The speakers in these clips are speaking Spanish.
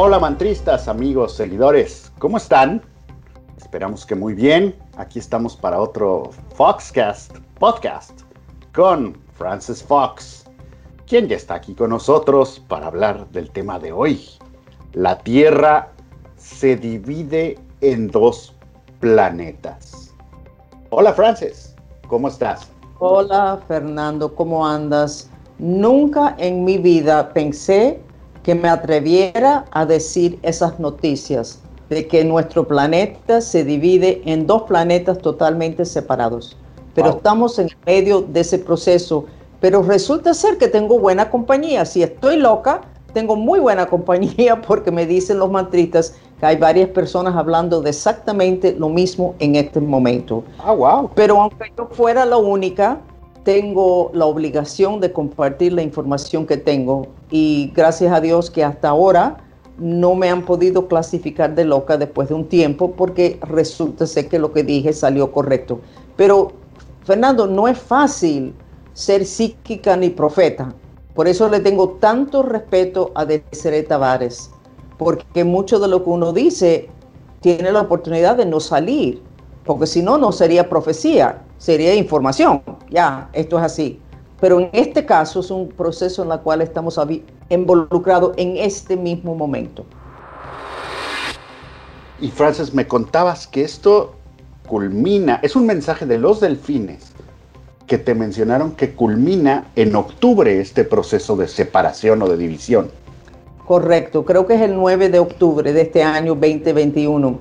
Hola mantristas, amigos, seguidores, ¿cómo están? Esperamos que muy bien. Aquí estamos para otro Foxcast podcast con Francis Fox, quien ya está aquí con nosotros para hablar del tema de hoy. La Tierra se divide en dos planetas. Hola Francis, ¿cómo estás? Hola Fernando, ¿cómo andas? Nunca en mi vida pensé que me atreviera a decir esas noticias de que nuestro planeta se divide en dos planetas totalmente separados. Pero estamos en medio de ese proceso. Pero resulta ser que tengo buena compañía. Si estoy loca, tengo muy buena compañía porque me dicen los mantristas que hay varias personas hablando de exactamente lo mismo en este momento. Ah, wow. Pero aunque yo fuera la única, tengo la obligación de compartir la información que tengo y gracias a Dios que hasta ahora no me han podido clasificar de loca después de un tiempo porque resulta ser que lo que dije salió correcto. Pero Fernando, no es fácil ser psíquica ni profeta. Por eso le tengo tanto respeto a Desiree Tavares, porque mucho de lo que uno dice tiene la oportunidad de no salir, porque si no, no sería profecía sería información. Ya, esto es así. Pero en este caso es un proceso en el cual estamos involucrados en este mismo momento. Y Frances, me contabas que esto culmina, es un mensaje de los delfines que te mencionaron que culmina en octubre este proceso de separación o de división. Correcto, creo que es el 9 de octubre de este año 2021.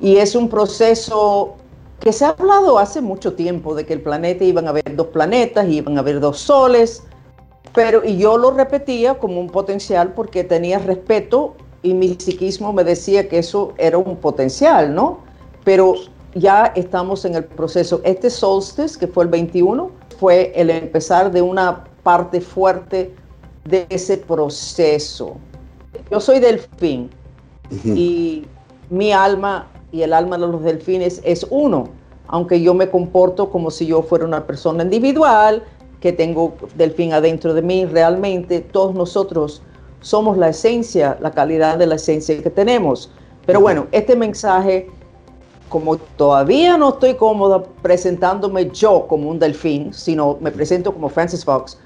Y es un proceso que se ha hablado hace mucho tiempo de que el planeta iban a haber dos planetas, iban a haber dos soles, pero y yo lo repetía como un potencial porque tenía respeto y mi psiquismo me decía que eso era un potencial, ¿no? Pero ya estamos en el proceso. Este solstice, que fue el 21, fue el empezar de una parte fuerte de ese proceso. Yo soy delfín y mi alma y el alma de los delfines es uno, aunque yo me comporto como si yo fuera una persona individual, que tengo delfín adentro de mí, realmente todos nosotros somos la esencia, la calidad de la esencia que tenemos. Pero bueno, este mensaje, como todavía no estoy cómoda presentándome yo como un delfín, sino me presento como Francis Fox,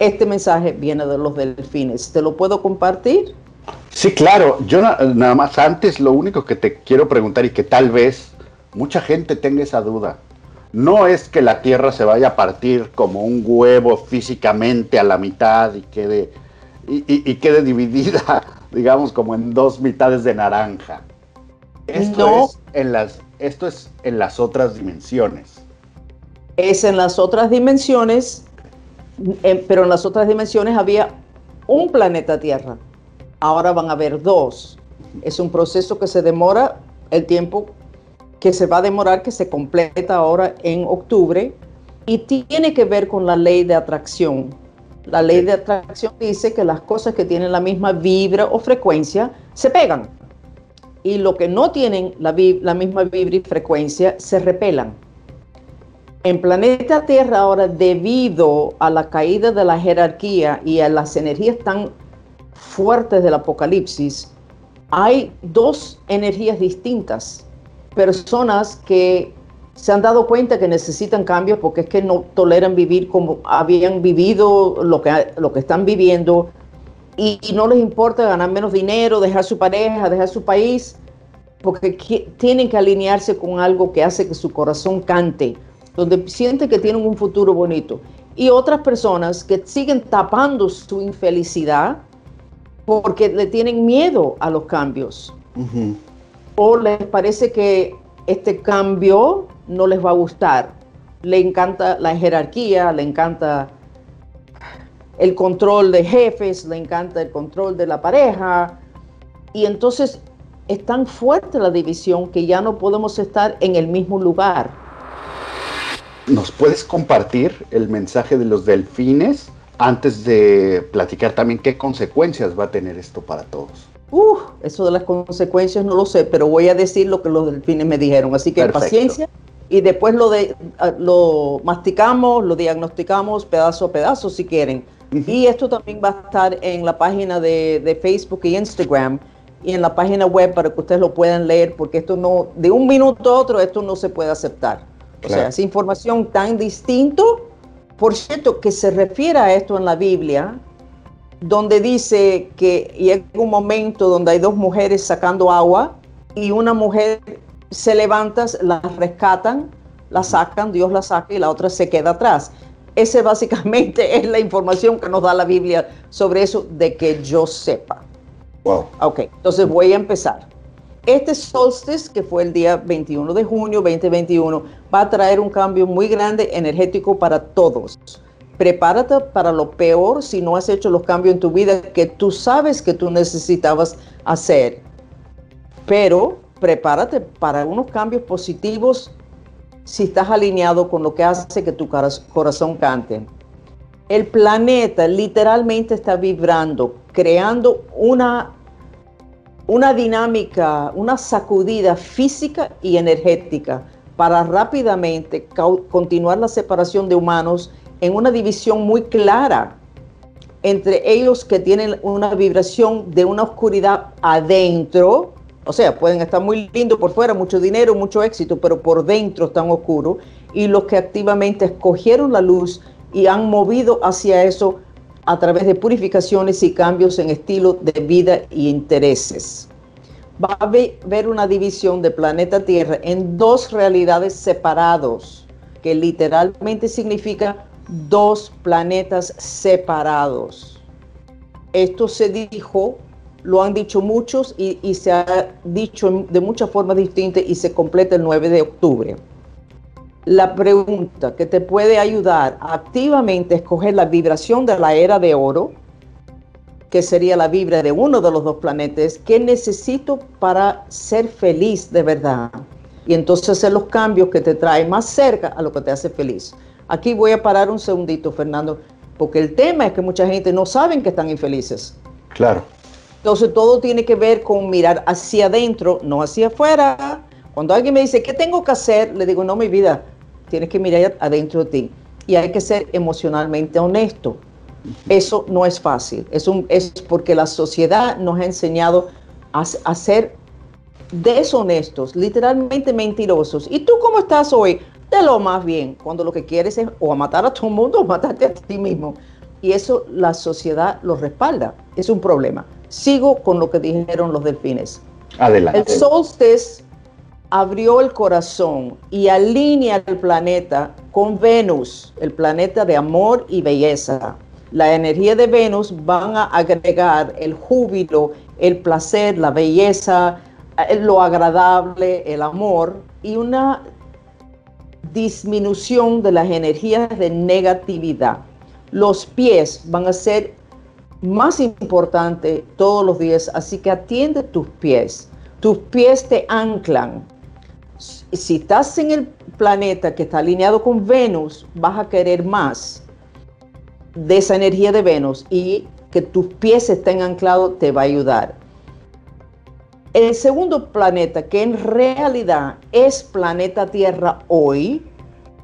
este mensaje viene de los delfines. ¿Te lo puedo compartir? Sí, claro. Yo nada más antes lo único que te quiero preguntar y que tal vez mucha gente tenga esa duda. No es que la Tierra se vaya a partir como un huevo físicamente a la mitad y quede, y, quede dividida, digamos, como en dos mitades de naranja. Esto, es en las, esto es en las otras dimensiones. Es en las otras dimensiones, pero en las otras dimensiones había un planeta Tierra ahora van a haber dos. Es un proceso que se demora el tiempo que se va a demorar, que se completa ahora en octubre, y tiene que ver con la ley de atracción. La ley de atracción dice que las cosas que tienen la misma vibra o frecuencia se pegan, y lo que no tienen la, la misma vibra y frecuencia se repelan. En planeta Tierra ahora, debido a la caída de la jerarquía y a las energías tan fuertes del apocalipsis, hay dos energías distintas. Personas que se han dado cuenta que necesitan cambios porque es que no toleran vivir como habían vivido lo que, lo que están viviendo y, no les importa ganar menos dinero, dejar su pareja, dejar su país, porque tienen que alinearse con algo que hace que su corazón cante, donde sienten que tienen un futuro bonito. Y otras personas que siguen tapando su infelicidad porque le tienen miedo a los cambios. O les parece que este cambio no les va a gustar. Le encanta la jerarquía, le encanta el control de jefes, le encanta el control de la pareja. Y entonces es tan fuerte la división que ya no podemos estar en el mismo lugar. ¿Nos puedes compartir el mensaje de los delfines? Antes de platicar también qué consecuencias va a tener esto para todos. Uh, eso de las consecuencias no lo sé, pero voy a decir lo que los delfines me dijeron. Así que paciencia y después lo, de, ah, lo masticamos, lo diagnosticamos pedazo a pedazo si quieren. Y esto también va a estar en la página de, de Facebook y Instagram. y en la página web para que ustedes lo puedan leer, porque esto no, de un minuto a otro, esto no se puede aceptar. O sea, es información tan distinto. Por cierto, que se refiere a esto en la Biblia, donde dice que llega un momento donde hay dos mujeres sacando agua y una mujer se levanta, la rescatan, la sacan, Dios la saca y la otra se queda atrás. Esa básicamente es la información que nos da la Biblia sobre eso de que yo sepa. Wow. Ok, entonces voy a empezar. Este solstice, que fue el día 21 de junio 2021, va a traer un cambio muy grande energético para todos. Prepárate para lo peor si no has hecho los cambios en tu vida que tú sabes que tú necesitabas hacer. Pero prepárate para unos cambios positivos si estás alineado con lo que hace que tu corazón cante. El planeta literalmente está vibrando, creando una, una dinámica, una sacudida física y energética para rápidamente continuar la separación de humanos en una división muy clara entre ellos que tienen una vibración de una oscuridad adentro, o sea, pueden estar muy lindos por fuera, mucho dinero, mucho éxito, pero por dentro están oscuros, y los que activamente escogieron la luz y han movido hacia eso a través de purificaciones y cambios en estilo de vida y intereses. Va a haber una división de planeta Tierra en dos realidades separados, que literalmente significa dos planetas separados. Esto se dijo, lo han dicho muchos y, y se ha dicho de muchas formas distintas y se completa el 9 de octubre la pregunta que te puede ayudar activamente a escoger la vibración de la era de oro, que sería la vibra de uno de los dos planetas, ¿qué necesito para ser feliz de verdad? Y entonces hacer los cambios que te traen más cerca a lo que te hace feliz. Aquí voy a parar un segundito, Fernando, porque el tema es que mucha gente no sabe que están infelices. Claro. Entonces todo tiene que ver con mirar hacia adentro, no hacia afuera. Cuando alguien me dice, ¿qué tengo que hacer? Le digo, no, mi vida, tienes que mirar adentro de ti y hay que ser emocionalmente honesto. Eso no es fácil, es, un, es porque la sociedad nos ha enseñado a, ser deshonestos, literalmente mentirosos. ¿Y tú cómo estás hoy? De lo más bien, cuando lo que quieres es o matar a todo el mundo o matarte a ti mismo. Y eso la sociedad lo respalda. Es un problema. Sigo con lo que dijeron los delfines. Adelante. El solstice abrió el corazón y alinea el planeta con Venus, el planeta de amor y belleza. La energía de Venus van a agregar el júbilo, el placer, la belleza, eh, lo agradable, el amor y una disminución de las energías de negatividad. Los pies van a ser más importantes todos los días, así que atiende tus pies. Tus pies te anclan, si estás en el planeta que está alineado con Venus, vas a querer más de esa energía de Venus y que tus pies estén anclados te va a ayudar. El segundo planeta, que en realidad es planeta Tierra hoy,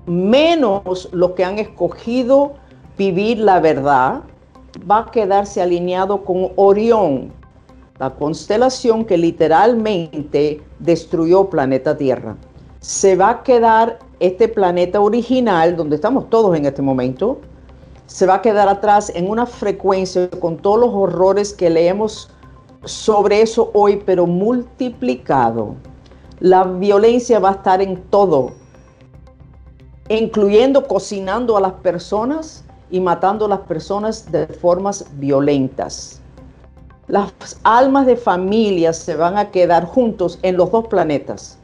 menos los que han escogido vivir la verdad, va a quedarse alineado con Orión, la constelación que literalmente destruyó planeta Tierra. Se va a quedar este planeta original, donde estamos todos en este momento, se va a quedar atrás en una frecuencia con todos los horrores que leemos sobre eso hoy, pero multiplicado. La violencia va a estar en todo, incluyendo cocinando a las personas y matando a las personas de formas violentas. Las almas de familias se van a quedar juntos en los dos planetas,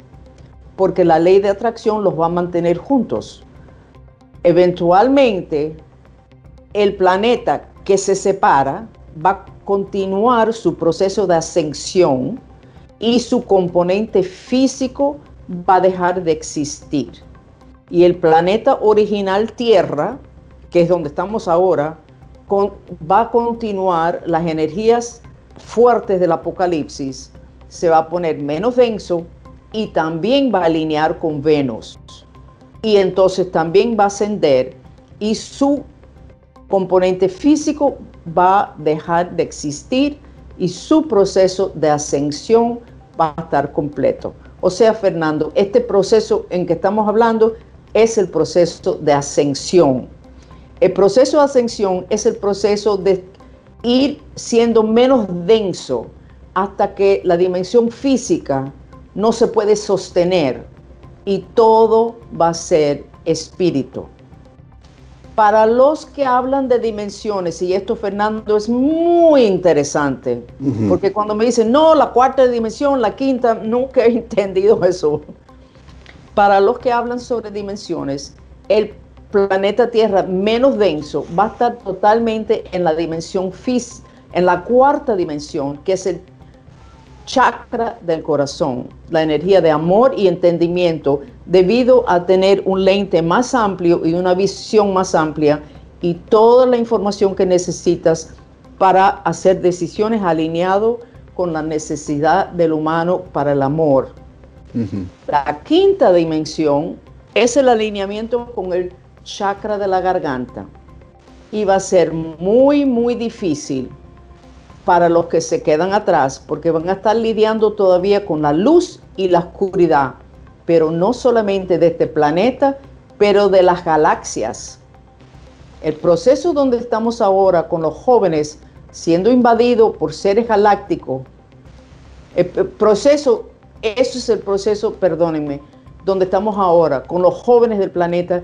porque la ley de atracción los va a mantener juntos. Eventualmente, el planeta que se separa va a continuar su proceso de ascensión y su componente físico va a dejar de existir. Y el planeta original Tierra, que es donde estamos ahora, va a continuar las energías fuertes del Apocalipsis, se va a poner menos denso y también va a alinear con Venus. Y entonces también va a ascender y su componente físico va a dejar de existir y su proceso de ascensión va a estar completo. O sea, Fernando, este proceso en que estamos hablando es el proceso de ascensión. El proceso de ascensión es el proceso de ir siendo menos denso hasta que la dimensión física no se puede sostener y todo va a ser espíritu. Para los que hablan de dimensiones, y esto Fernando es muy interesante, porque cuando me dicen, no, la cuarta dimensión, la quinta, nunca he entendido eso. Para los que hablan sobre dimensiones, el planeta Tierra menos denso va a estar totalmente en la dimensión física, en la cuarta dimensión, que es el chakra del corazón, la energía de amor y entendimiento, debido a tener un lente más amplio y una visión más amplia y toda la información que necesitas para hacer decisiones alineado con la necesidad del humano para el amor. La quinta dimensión es el alineamiento con el chakra de la garganta y va a ser muy, muy difícil para los que se quedan atrás, porque van a estar lidiando todavía con la luz y la oscuridad, pero no solamente de este planeta, pero de las galaxias. El proceso donde estamos ahora con los jóvenes siendo invadidos por seres galácticos, el proceso, eso es el proceso, perdónenme, donde estamos ahora con los jóvenes del planeta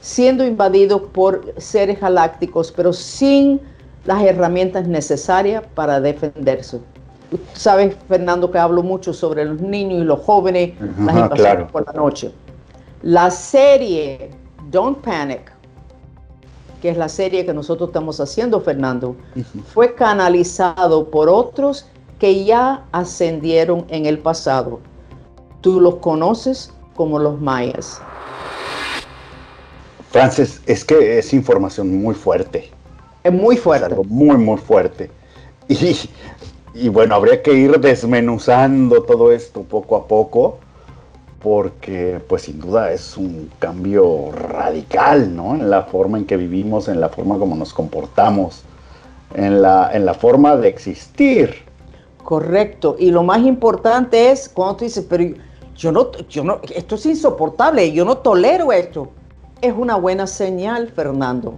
siendo invadidos por seres galácticos, pero sin las herramientas necesarias para defenderse. Sabes, Fernando, que hablo mucho sobre los niños y los jóvenes, las invasiones por la noche. La serie Don't Panic, que es la serie que nosotros estamos haciendo, Fernando, fue canalizado por otros que ya ascendieron en el pasado. Tú los conoces como los mayas. Francis, es que es información muy fuerte. Es muy fuerte. muy, muy fuerte. Y, y, bueno, habría que ir desmenuzando todo esto poco a poco, porque pues sin duda es un cambio radical, ¿no? En la forma en que vivimos, en la forma como nos comportamos, en la, en la forma de existir. Correcto. Y lo más importante es cuando tú dices, pero yo no, yo no, esto es insoportable, yo no tolero esto. Es una buena señal, Fernando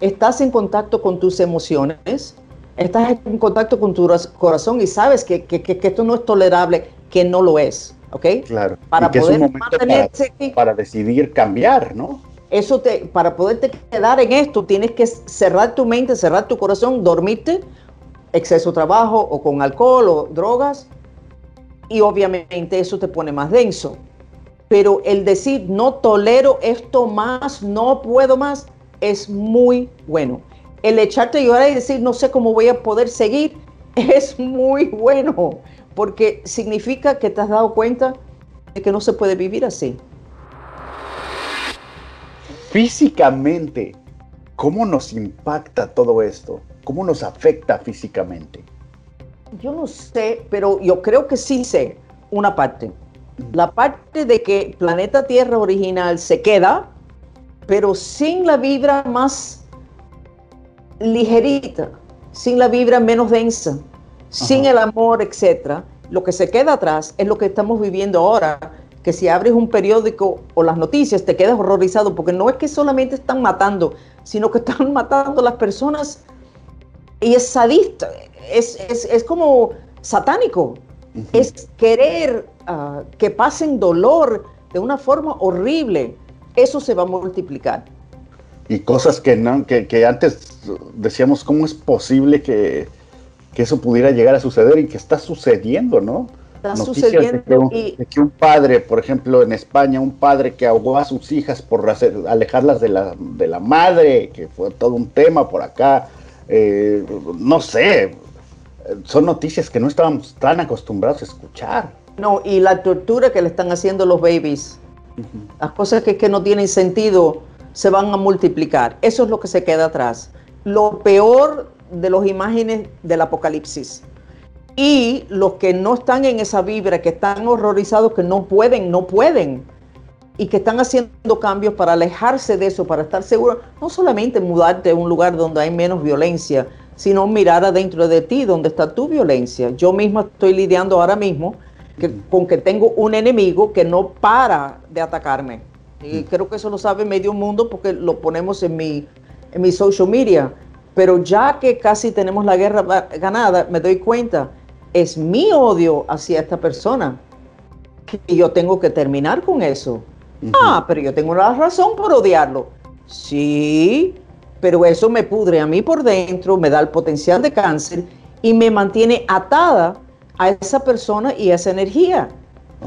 estás en contacto con tus emociones, estás en contacto con tu corazón y sabes que, esto no es tolerable, que no lo es, ¿ok? Claro. Para poder mantenerse para, decidir cambiar, ¿no? Eso te, para poderte quedar en esto, tienes que cerrar tu mente, cerrar tu corazón, dormirte, exceso de trabajo o con alcohol o drogas, y obviamente eso te pone más denso. Pero el decir no tolero esto más, no puedo más, es muy bueno. El echarte a llorar y decir, no sé cómo voy a poder seguir, es muy bueno, porque significa que te has dado cuenta de que no se puede vivir así. Físicamente, ¿cómo nos impacta todo esto? ¿Cómo nos afecta físicamente? Yo no sé, pero yo creo que sí sé una parte. La parte de que planeta Tierra original se queda, pero sin la vibra más ligerita, sin la vibra menos densa, sin el amor, etcétera, lo que se queda atrás es lo que estamos viviendo ahora, que si abres un periódico o las noticias te quedas horrorizado, porque no es que solamente están matando, sino que están matando a las personas. Y es sadista, es, como satánico, es querer ah, que pasen dolor de una forma horrible eso se va a multiplicar. Y cosas que, no, que, antes decíamos, ¿cómo es posible que, eso pudiera llegar a suceder y que está sucediendo, ¿no? Está sucediendo. De que, un, padre, por ejemplo, en España, un padre que ahogó a sus hijas por alejarlas de la, de la madre, que fue todo un tema por acá. Eh, no sé, son noticias que no estábamos tan acostumbrados a escuchar. No, y la tortura que le están haciendo los babies las cosas que, no tienen sentido se van a multiplicar. Eso es lo que se queda atrás. Lo peor de las imágenes del apocalipsis. Y los que no están en esa vibra, que están horrorizados, que no pueden, no pueden. Y que están haciendo cambios para alejarse de eso, para estar seguros, no solamente mudarte a un lugar donde hay menos violencia, sino mirar adentro de ti donde está tu violencia. Yo misma estoy lidiando ahora mismo con que tengo un enemigo que no para de atacarme. Y creo que eso lo sabe medio mundo porque lo ponemos en mi, en mi social media. Pero ya que casi tenemos la guerra ganada, me doy cuenta, es mi odio hacia esta persona. Y yo tengo que terminar con eso. Ah, pero yo tengo una razón por odiarlo. Sí, pero eso me pudre a mí por dentro, me da el potencial de cáncer y me mantiene atada a esa persona y esa energía.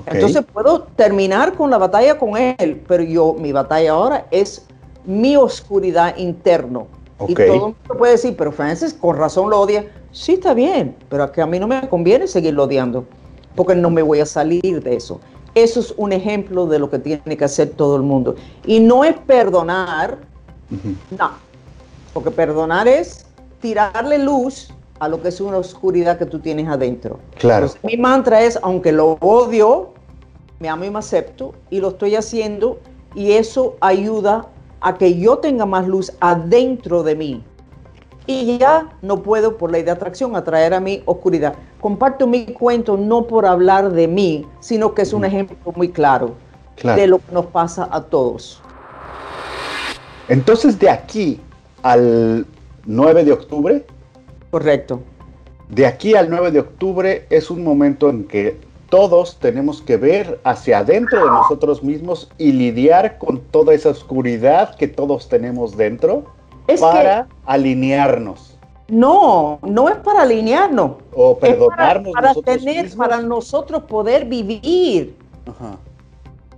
Entonces puedo terminar con la batalla con él, pero yo, mi batalla ahora es mi oscuridad interno. Y todo el mundo puede decir, pero Francis, con razón lo odia. Sí, está bien, pero a mí no me conviene seguirlo odiando, porque no me voy a salir de eso. Eso es un ejemplo de lo que tiene que hacer todo el mundo. Y no es perdonar, no, porque perdonar es tirarle luz a lo que es una oscuridad que tú tienes adentro. Claro. mi mantra es, aunque lo odio, me amo y me acepto y lo estoy haciendo y eso ayuda a que yo tenga más luz adentro de mí. Y ya no puedo por ley de atracción atraer a mi oscuridad. Comparto mi cuento no por hablar de mí, sino que es un ejemplo muy claro, claro. de lo que nos pasa a todos. Entonces de aquí al 9 de octubre. Correcto. De aquí al 9 de octubre es un momento en que todos tenemos que ver hacia adentro de nosotros mismos y lidiar con toda esa oscuridad que todos tenemos dentro para alinearnos. No, no es para alinearnos. O perdonarnos. para, tener, para nosotros poder vivir. Ajá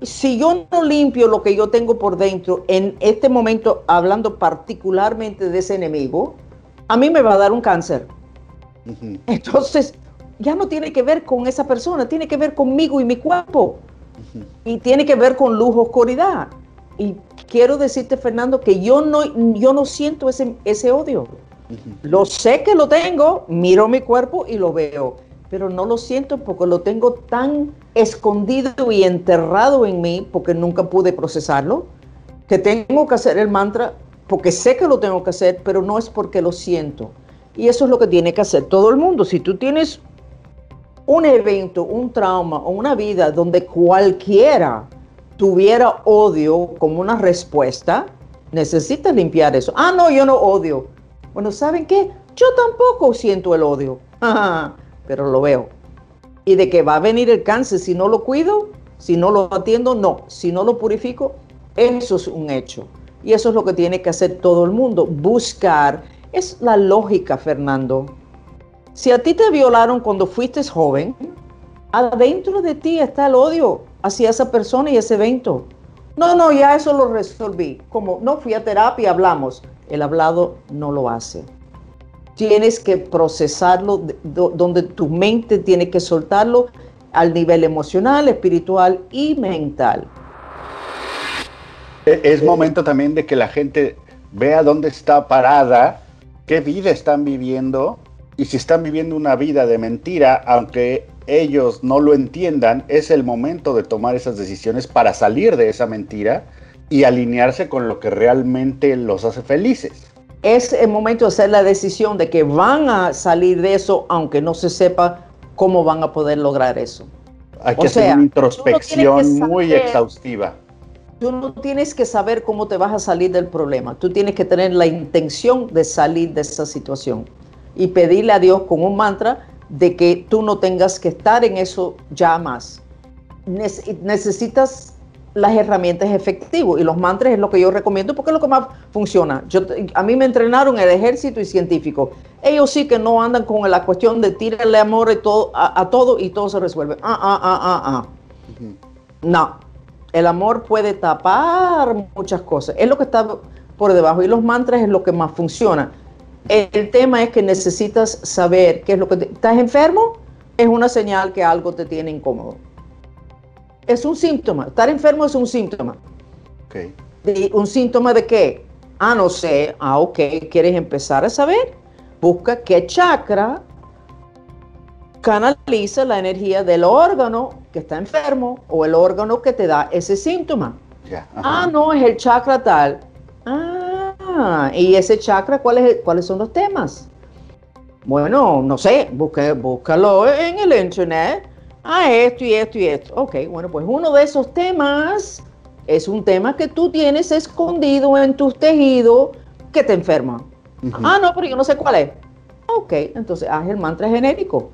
si yo no limpio lo que yo tengo por dentro, en este momento, hablando particularmente de ese enemigo, a mí me va a dar un cáncer. Entonces, ya no tiene que ver con esa persona, tiene que ver conmigo y mi cuerpo. Y tiene que ver con luz, oscuridad. Y quiero decirte, Fernando, que yo no, yo no siento ese, ese odio. Lo sé que lo tengo, miro mi cuerpo y lo veo pero no lo siento porque lo tengo tan escondido y enterrado en mí porque nunca pude procesarlo, que tengo que hacer el mantra porque sé que lo tengo que hacer, pero no es porque lo siento. Y eso es lo que tiene que hacer todo el mundo. Si tú tienes un evento, un trauma o una vida donde cualquiera tuviera odio como una respuesta, necesitas limpiar eso. Ah, no, yo no odio. Bueno, ¿saben qué? Yo tampoco siento el odio. pero lo veo. Y de que va a venir el cáncer si no lo cuido, si no lo atiendo, no. Si no lo purifico, eso es un hecho. Y eso es lo que tiene que hacer todo el mundo, buscar. Es la lógica, Fernando. Si a ti te violaron cuando fuiste joven, adentro de ti está el odio hacia esa persona y ese evento. No, no, ya eso lo resolví. Como no fui a terapia, hablamos. El hablado no lo hace tienes que procesarlo, donde tu mente tiene que soltarlo al nivel emocional, espiritual y mental. E-, es momento también de que la gente vea dónde está parada, qué vida están viviendo y si están viviendo una vida de mentira, aunque ellos no lo entiendan, es el momento de tomar esas decisiones para salir de esa mentira y alinearse con lo que realmente los hace felices es el momento de hacer la decisión de que van a salir de eso, aunque no se sepa cómo van a poder lograr eso. Hay que hacer una introspección muy exhaustiva. Tú no tienes que saber cómo te vas a salir del problema. Tú tienes que tener la intención de salir de esa situación y pedirle a Dios con un mantra de que tú no tengas que estar en eso ya más. necesitas las herramientas efectivas y los mantras es lo que yo recomiendo porque es lo que más funciona. Yo, a mí me entrenaron el ejército y científico. Ellos sí que no andan con la cuestión de tirarle amor y todo, a, todo y todo se resuelve. Ah, ah, ah, ah, ah. No, el amor puede tapar muchas cosas. Es lo que está por debajo y los mantras es lo que más funciona. El, tema es que necesitas saber qué es lo que estás enfermo. Es una señal que algo te tiene incómodo es un síntoma. Estar enfermo es un síntoma. Okay. ¿Un síntoma de qué? Ah, no sé. Ah, ok. ¿Quieres empezar a saber? Busca qué chakra canaliza la energía del órgano que está enfermo o el órgano que te da ese síntoma. ah, no, es el chakra tal. Ah, y ese chakra, ¿cuáles, ¿cuáles son los temas? Bueno, no sé, búscalo en el internet. Ah, esto y esto y esto. Ok, bueno, pues uno de esos temas es un tema que tú tienes escondido en tus tejidos que te enferma. Ah, no, pero yo no sé cuál es. Ok, entonces haz el mantra genérico.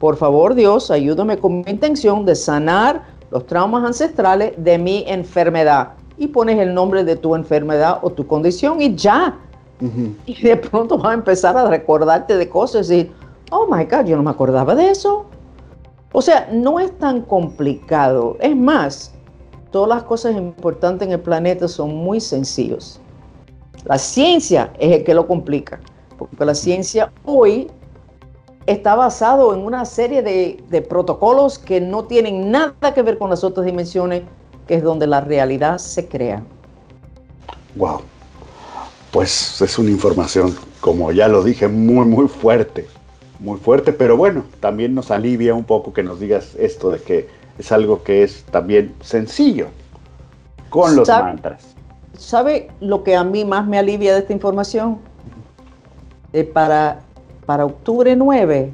Por favor, Dios, ayúdame con mi intención de sanar los traumas ancestrales de mi enfermedad. Y pones el nombre de tu enfermedad o tu condición y ya. Y de pronto vas a empezar a recordarte de cosas y, oh my God, yo no me acordaba de eso. O sea, no es tan complicado. Es más, todas las cosas importantes en el planeta son muy sencillos. La ciencia es el que lo complica, porque la ciencia hoy está basado en una serie de, de, protocolos que no tienen nada que ver con las otras dimensiones, que es donde la realidad se crea. Wow. Pues es una información, como ya lo dije, muy, muy fuerte. Muy fuerte, pero bueno, también nos alivia un poco que nos digas esto de que es algo que es también sencillo con los mantras. ¿Sabe lo que a mí más me alivia de esta información? Eh, para, para octubre 9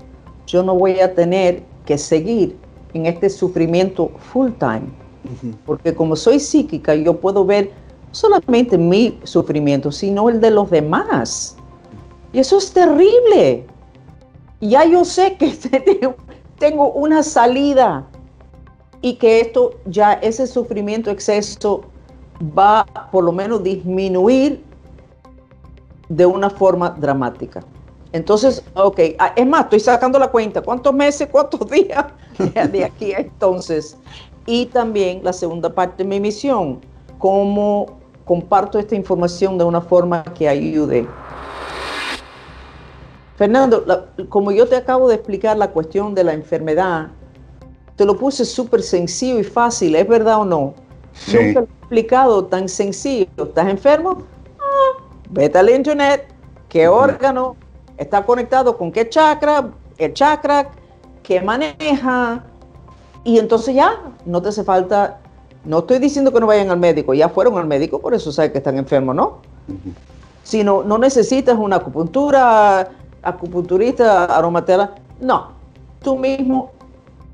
yo no voy a tener que seguir en este sufrimiento full time. Porque como soy psíquica, yo puedo ver solamente mi sufrimiento, sino el de los demás. Y eso es terrible. Ya yo sé que tengo una salida y que esto ya, ese sufrimiento exceso va por lo menos disminuir de una forma dramática. Entonces, ok, ah, es más, estoy sacando la cuenta, ¿cuántos meses, cuántos días de aquí a entonces? Y también la segunda parte de mi misión, cómo comparto esta información de una forma que ayude. Fernando, como yo te acabo de explicar la cuestión de la enfermedad, te lo puse súper sencillo y fácil, ¿es verdad o no? Nunca lo he explicado tan sencillo. ¿Estás enfermo? Ah, vete al internet. ¿Qué órgano está conectado con qué chakra? El chakra que maneja. Y entonces ya no te hace falta. No estoy diciendo que no vayan al médico, ya fueron al médico, por eso saben que están enfermos, ¿no? Sino no necesitas una acupuntura, acupunturista, aromatera. No, tú mismo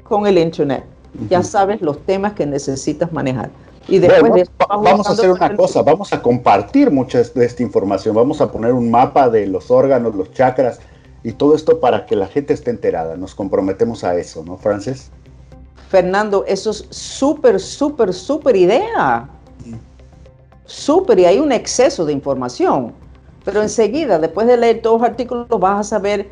con el internet. Ya sabes los temas que necesitas manejar. Y después vamos a hacer una cosa, vamos a compartir mucha de esta información, vamos a poner un mapa de los órganos, los chakras y todo esto para que la gente esté enterada. Nos comprometemos a eso, ¿no, Frances? Fernando, eso es súper, súper, súper idea. Súper, y hay un exceso de información. Pero enseguida, después de leer todos los artículos, vas a saber,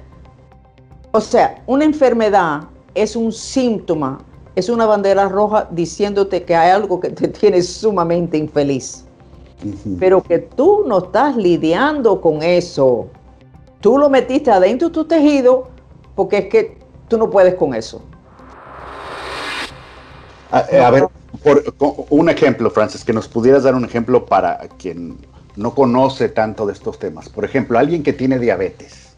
o sea, una enfermedad es un síntoma es una bandera roja diciéndote que hay algo que te tiene sumamente infeliz. Pero que tú no estás lidiando con eso. Tú lo metiste adentro de tu tejido porque es que tú no puedes con eso. A, eh, ver, por, un ejemplo, Francis, que nos pudieras dar un ejemplo para quien no conoce tanto de estos temas. Por ejemplo, alguien que tiene diabetes.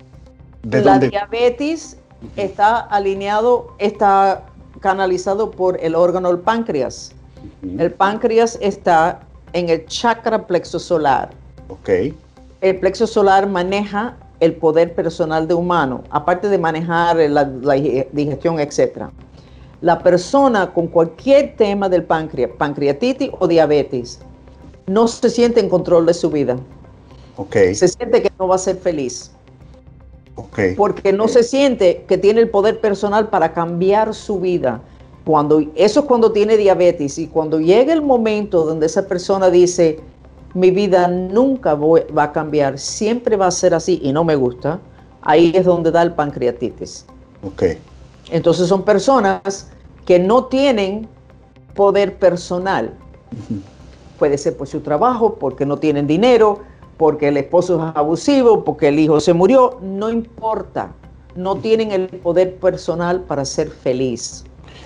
¿De La diabetes está alineado, está canalizado por el órgano del páncreas. El páncreas está en el chakra plexo solar. Ok. El plexo solar maneja el poder personal de humano, aparte de manejar la, digestión, etc. La persona con cualquier tema del páncreas, pancreatitis o diabetes, no se siente en control de su vida. Okay. Se siente que no va a ser feliz. Porque no se siente que tiene el poder personal para cambiar su vida. Cuando, eso es cuando tiene diabetes y cuando llega el momento donde esa persona dice, mi vida nunca va a cambiar, siempre va a ser así y no me gusta, ahí es donde da el pancreatitis. Okay. Entonces son personas que no tienen poder personal. Puede ser por su trabajo, porque no tienen dinero, porque el esposo es abusivo, porque el hijo se murió, no importa, no tienen el poder personal para ser feliz.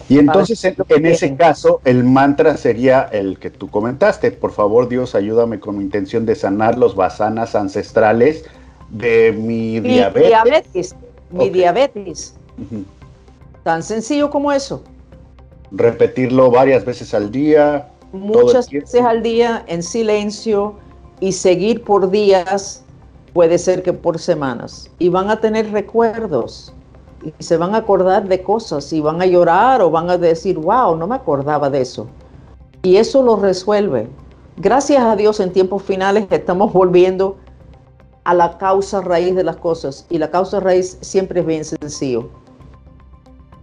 Y entonces en, ese caso el mantra sería el que tú comentaste, por favor Dios ayúdame con mi intención de sanar los basanas ancestrales de mi, diabetes. Mi diabetes. Tan sencillo como eso. Repetirlo varias veces al día. Muchas veces al día en silencio y seguir por días puede ser que por semanas, y van a tener recuerdos, y se van a acordar de cosas, y van a llorar o van a decir, wow, no me acordaba de eso. Y eso lo resuelve. Gracias a Dios en tiempos finales estamos volviendo a la causa raíz de las cosas, y la causa raíz siempre es bien sencillo.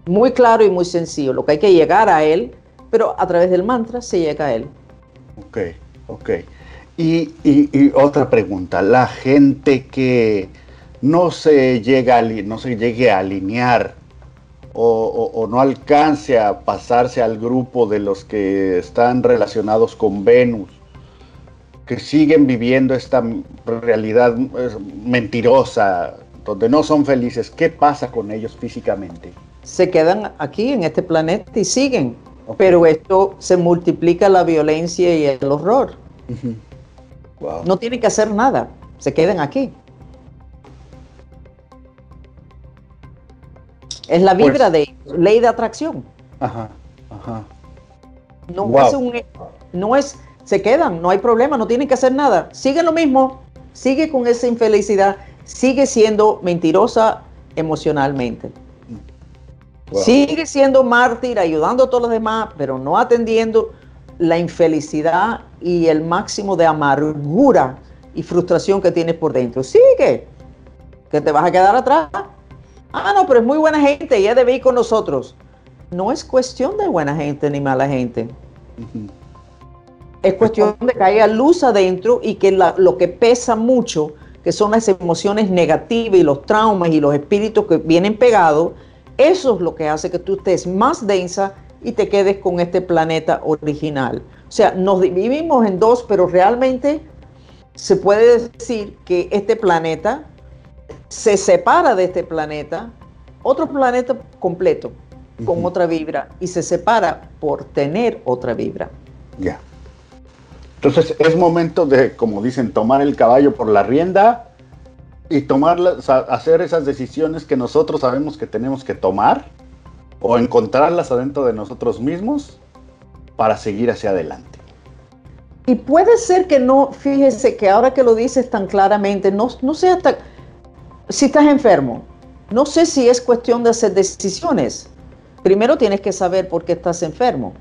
Muy claro y muy sencillo. Lo que hay que llegar a él, pero a través del mantra se llega a él. Ok, ok. Y, otra pregunta, la gente que no se, llega no se llegue a alinear o, no alcance a pasarse al grupo de los que están relacionados con Venus, que siguen viviendo esta realidad mentirosa, donde no son felices, ¿qué pasa con ellos físicamente? Se quedan aquí en este planeta y siguen, pero esto se multiplica la violencia y el horror. No tienen que hacer nada, se queden aquí. Es la vibra pues de ley de atracción. Ajá, ajá. No es un, no es, se quedan, no hay problema, no tienen que hacer nada. Sigue lo mismo, sigue con esa infelicidad, sigue siendo mentirosa emocionalmente. Sigue siendo mártir, ayudando a todos los demás, pero no atendiendo la infelicidad y el máximo de amargura y frustración que tienes por dentro. Sigue, que te vas a quedar atrás. Ah, no, pero es muy buena gente, ella debe ir con nosotros. No es cuestión de buena gente ni mala gente. Es cuestión de que haya luz adentro y que lo que pesa mucho, que son las emociones negativas y los traumas y los espíritus que vienen pegados, eso es lo que hace que tú estés más densa y te quedes con este planeta original. O sea, nos dividimos en dos, pero realmente se puede decir que este planeta se separa de este planeta, otro planeta completo, con otra vibra, y se separa por tener otra vibra. Ya. Entonces es momento de, como dicen, tomar el caballo por la rienda y tomar, hacer esas decisiones que nosotros sabemos que tenemos que tomar o encontrarlas adentro de nosotros mismos para seguir hacia adelante. Y puede ser que no, fíjese que ahora que lo dices tan claramente, no, no sé hasta si estás enfermo, no sé si es cuestión de hacer decisiones. Primero tienes que saber por qué estás enfermo.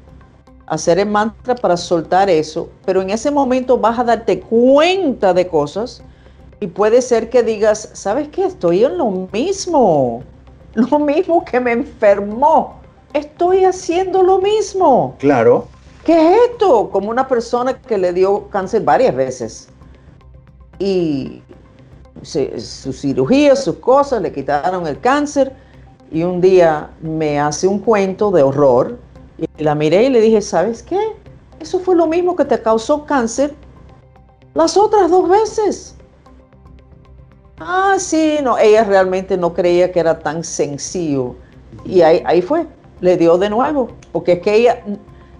Hacer el mantra para soltar eso, pero en ese momento vas a darte cuenta de cosas y puede ser que digas, ¿sabes qué? Estoy en lo mismo lo mismo que me enfermó. Estoy haciendo lo mismo. Claro. ¿Qué es esto? Como una persona que le dio cáncer varias veces. Y su cirugía, sus cosas, le quitaron el cáncer. Y un día me hace un cuento de horror. Y la miré y le dije, ¿sabes qué? Eso fue lo mismo que te causó cáncer las otras dos veces. Ah, sí, no, ella realmente no creía que era tan sencillo. Y ahí, ahí fue, le dio de nuevo, porque es que ella,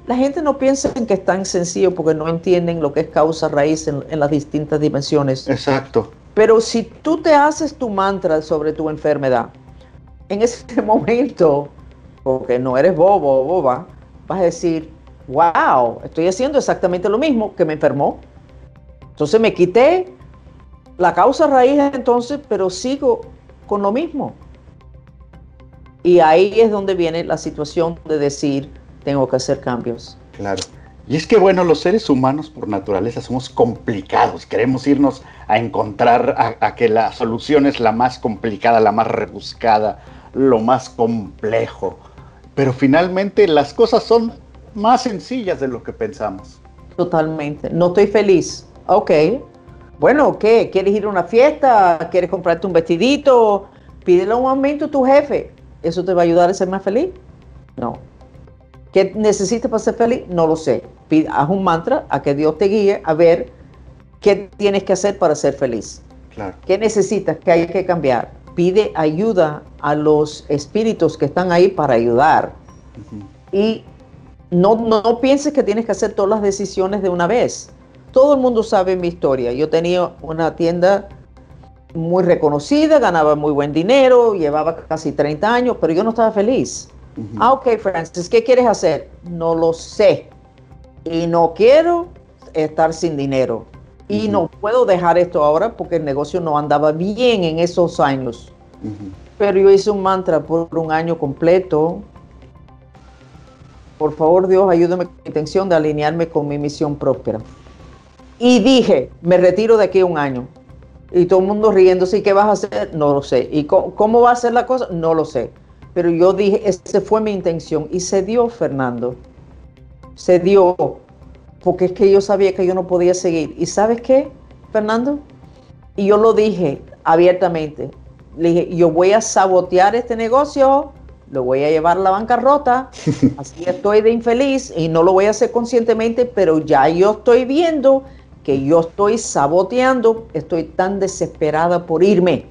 la gente no piensa en que es tan sencillo porque no entienden lo que es causa raíz en, las distintas dimensiones. Exacto. Pero si tú te haces tu mantra sobre tu enfermedad, en ese momento, porque no eres bobo o boba, vas a decir, wow, estoy haciendo exactamente lo mismo que me enfermó. Entonces me quité la causa raíz entonces, pero sigo con lo mismo. Y ahí es donde viene la situación de decir, tengo que hacer cambios. Claro. Y es que bueno, los seres humanos por naturaleza somos complicados, queremos irnos a encontrar a, que la solución es la más complicada, la más rebuscada, lo más complejo. Pero finalmente las cosas son más sencillas de lo que pensamos. Totalmente. No estoy feliz. Ok, bueno, ¿qué? ¿Quieres ir a una fiesta? ¿Quieres comprarte un vestidito? Pídele un aumento a tu jefe. ¿Eso te va a ayudar a ser más feliz? No. ¿Qué necesitas para ser feliz? No lo sé. haz un mantra a que Dios te guíe a ver qué tienes que hacer para ser feliz. Claro. ¿Qué necesitas? ¿Qué hay que cambiar? Pide ayuda a los espíritus que están ahí para ayudar. Y no, no pienses que tienes que hacer todas las decisiones de una vez todo el mundo sabe mi historia. Yo tenía una tienda muy reconocida, ganaba muy buen dinero, llevaba casi 30 años, pero yo no estaba feliz. Ah, ok, Francis, ¿qué quieres hacer? No lo sé. Y no quiero estar sin dinero. Y no puedo dejar esto ahora porque el negocio no andaba bien en esos años. Pero yo hice un mantra por un año completo. Por favor, Dios, ayúdame con mi intención de alinearme con mi misión próspera. Y dije, me retiro de aquí un año. Y todo el mundo riéndose, ¿y qué vas a hacer? No lo sé. ¿Y cómo, va a ser la cosa? No lo sé. Pero yo dije, esa fue mi intención. Y se dio, Fernando. Se dio. Porque es que yo sabía que yo no podía seguir. ¿Y sabes qué, Fernando? Y yo lo dije abiertamente. Le dije, yo voy a sabotear este negocio, lo voy a llevar a la bancarrota, así estoy de infeliz y no lo voy a hacer conscientemente, pero ya yo estoy viendo que yo estoy saboteando, estoy tan desesperada por irme.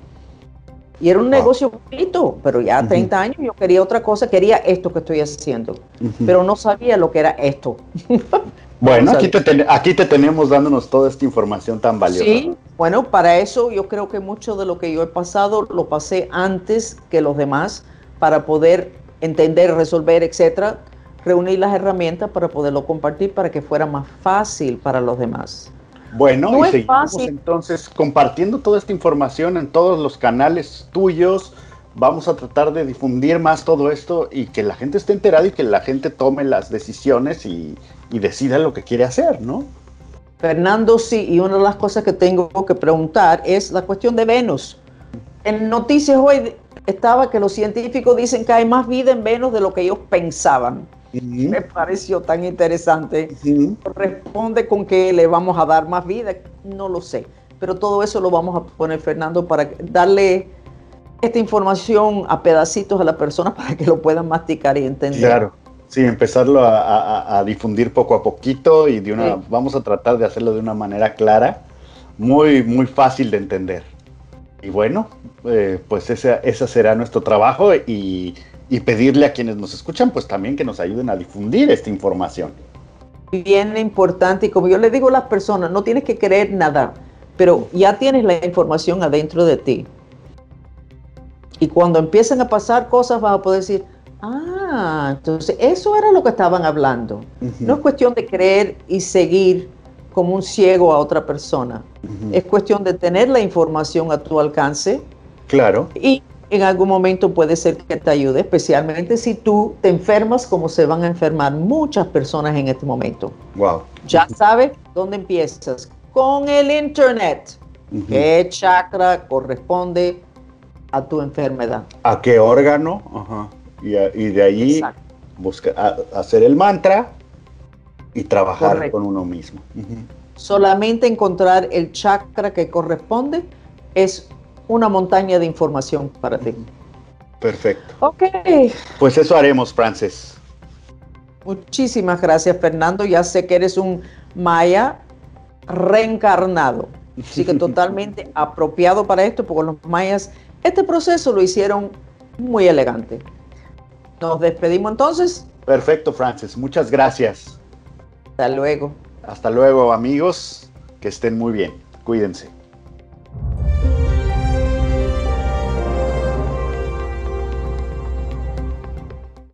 Y era un negocio bonito, pero ya 30 años yo quería otra cosa, quería esto que estoy haciendo, pero no sabía lo que era esto. bueno, aquí te, aquí te tenemos dándonos toda esta información tan valiosa. Sí, bueno, para eso yo creo que mucho de lo que yo he pasado lo pasé antes que los demás para poder entender, resolver, etcétera, reunir las herramientas para poderlo compartir para que fuera más fácil para los demás. Bueno, y seguimos entonces compartiendo toda esta información en todos los canales tuyos. Vamos a tratar de difundir más todo esto y que la gente esté enterada y que la gente tome las decisiones y, decida lo que quiere hacer, ¿no? Fernando, sí, y una de las cosas que tengo que preguntar es la cuestión de Venus. En noticias hoy estaba que los científicos dicen que hay más vida en Venus de lo que ellos pensaban. Me pareció tan interesante. Corresponde con que le vamos a dar más vida, no lo sé. Pero todo eso lo vamos a poner, Fernando, para darle esta información a pedacitos a la persona para que lo puedan masticar y entender. Claro, sí, empezarlo a, difundir poco a poquito y de una, vamos a tratar de hacerlo de una manera clara, muy, muy fácil de entender. Y bueno, eh, pues ese, ese será nuestro trabajo y y pedirle a quienes nos escuchan, pues también que nos ayuden a difundir esta información. Bien importante, y como yo le digo a las personas, no tienes que creer nada, pero ya tienes la información adentro de ti. Y cuando empiezan a pasar cosas, vas a poder decir, ah, entonces eso era lo que estaban hablando. No es cuestión de creer y seguir como un ciego a otra persona. Es cuestión de tener la información a tu alcance. Claro. Y en algún momento puede ser que te ayude, especialmente si tú te enfermas como se van a enfermar muchas personas en este momento. Wow. Ya sabes dónde empiezas. Con el Internet. ¿Qué chakra corresponde a tu enfermedad? ¿A qué órgano? Ajá. Y, de ahí buscar hacer el mantra y trabajar con uno mismo. Solamente encontrar el chakra que corresponde es una montaña de información para ti. Perfecto. Ok. Pues eso haremos, Frances. Muchísimas gracias, Fernando. Ya sé que eres un maya reencarnado. Así que totalmente apropiado para esto, porque los mayas este proceso lo hicieron muy elegante. Nos despedimos entonces. Perfecto, Frances. Muchas gracias. Hasta luego. Hasta luego, amigos. Que estén muy bien. Cuídense.